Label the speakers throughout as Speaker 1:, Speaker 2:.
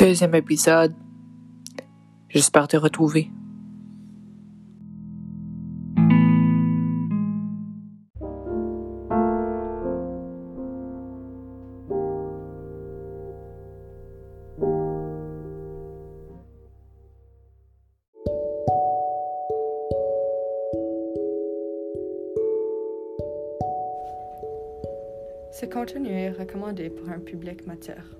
Speaker 1: Deuxième épisode. J'espère te retrouver.
Speaker 2: Ce contenu est recommandé pour un public mature.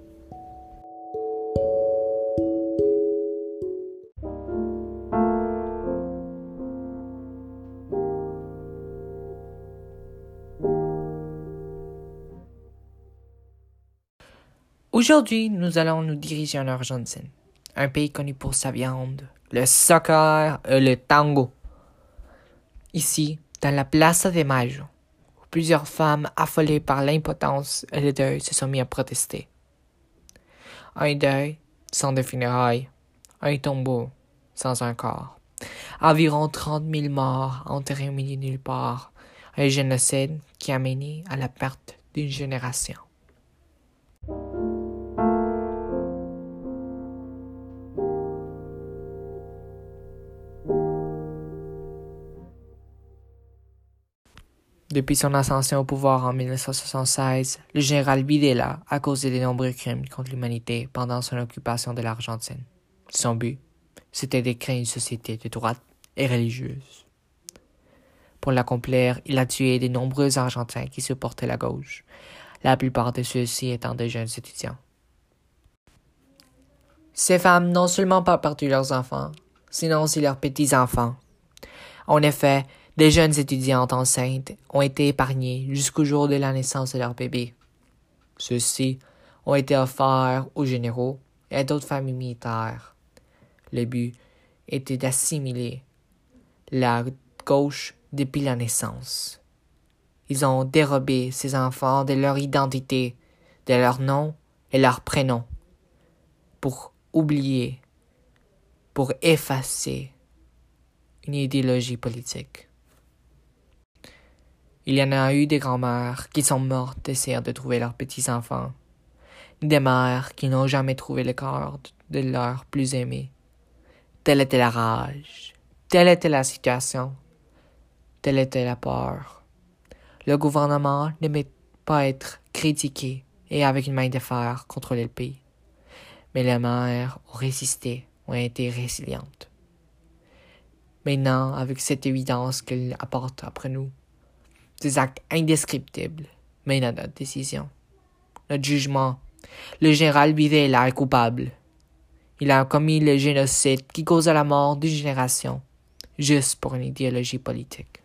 Speaker 1: Aujourd'hui, nous allons nous diriger en Argentine, un pays connu pour sa viande, le soccer et le tango. Ici, dans la Plaza de Mayo, où plusieurs femmes affolées par l'impotence et le deuil se sont mis à protester. Un deuil sans de funérailles, un tombeau sans un corps, environ 30 000 morts enterrés au milieu de nulle part, un génocide qui a mené à la perte d'une génération. Depuis son ascension au pouvoir en 1976, le général Videla a causé de nombreux crimes contre l'humanité pendant son occupation de l'Argentine. Son but, c'était de créer une société de droite et religieuse. Pour l'accomplir, il a tué de nombreux Argentins qui supportaient la gauche, la plupart de ceux-ci étant de jeunes étudiants. Ces femmes n'ont seulement pas perdu leurs enfants, sinon aussi leurs petits-enfants. En effet, des jeunes étudiantes enceintes ont été épargnées jusqu'au jour de la naissance de leur bébé. Ceux-ci ont été offerts aux généraux et à d'autres familles militaires. Le but était d'assimiler la gauche depuis la naissance. Ils ont dérobé ces enfants de leur identité, de leur nom et leur prénom, pour oublier, pour effacer une idéologie politique. Il y en a eu des grands-mères qui sont mortes d'essayer de trouver leurs petits-enfants, des mères qui n'ont jamais trouvé le corps de leurs plus aimés. Telle était la rage, telle était la situation, telle était la peur. Le gouvernement n'aimait pas être critiqué et avec une main de fer contrôler le pays. Mais les mères ont résisté, ont été résilientes. Maintenant, avec cette évidence qu'elle apporte après nous, des actes indescriptibles mènent à notre décision. Notre jugement. Le général Videla est coupable. Il a commis le génocide qui causa la mort d'une génération, juste pour une idéologie politique.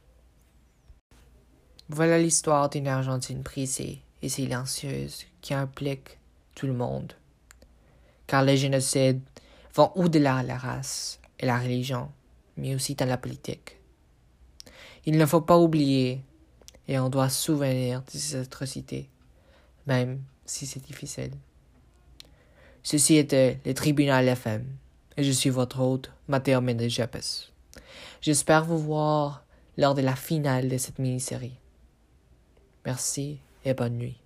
Speaker 1: Voilà l'histoire d'une Argentine brisée et silencieuse qui implique tout le monde. Car les génocides vont au-delà de la race et la religion, mais aussi dans la politique. Il ne faut pas oublier et on doit souvenir de ces atrocités, même si c'est difficile. Ceci était le tribunal FM, et je suis votre hôte, Matteo Mendes Japes. J'espère vous voir lors de la finale de cette mini-série. Merci et bonne nuit.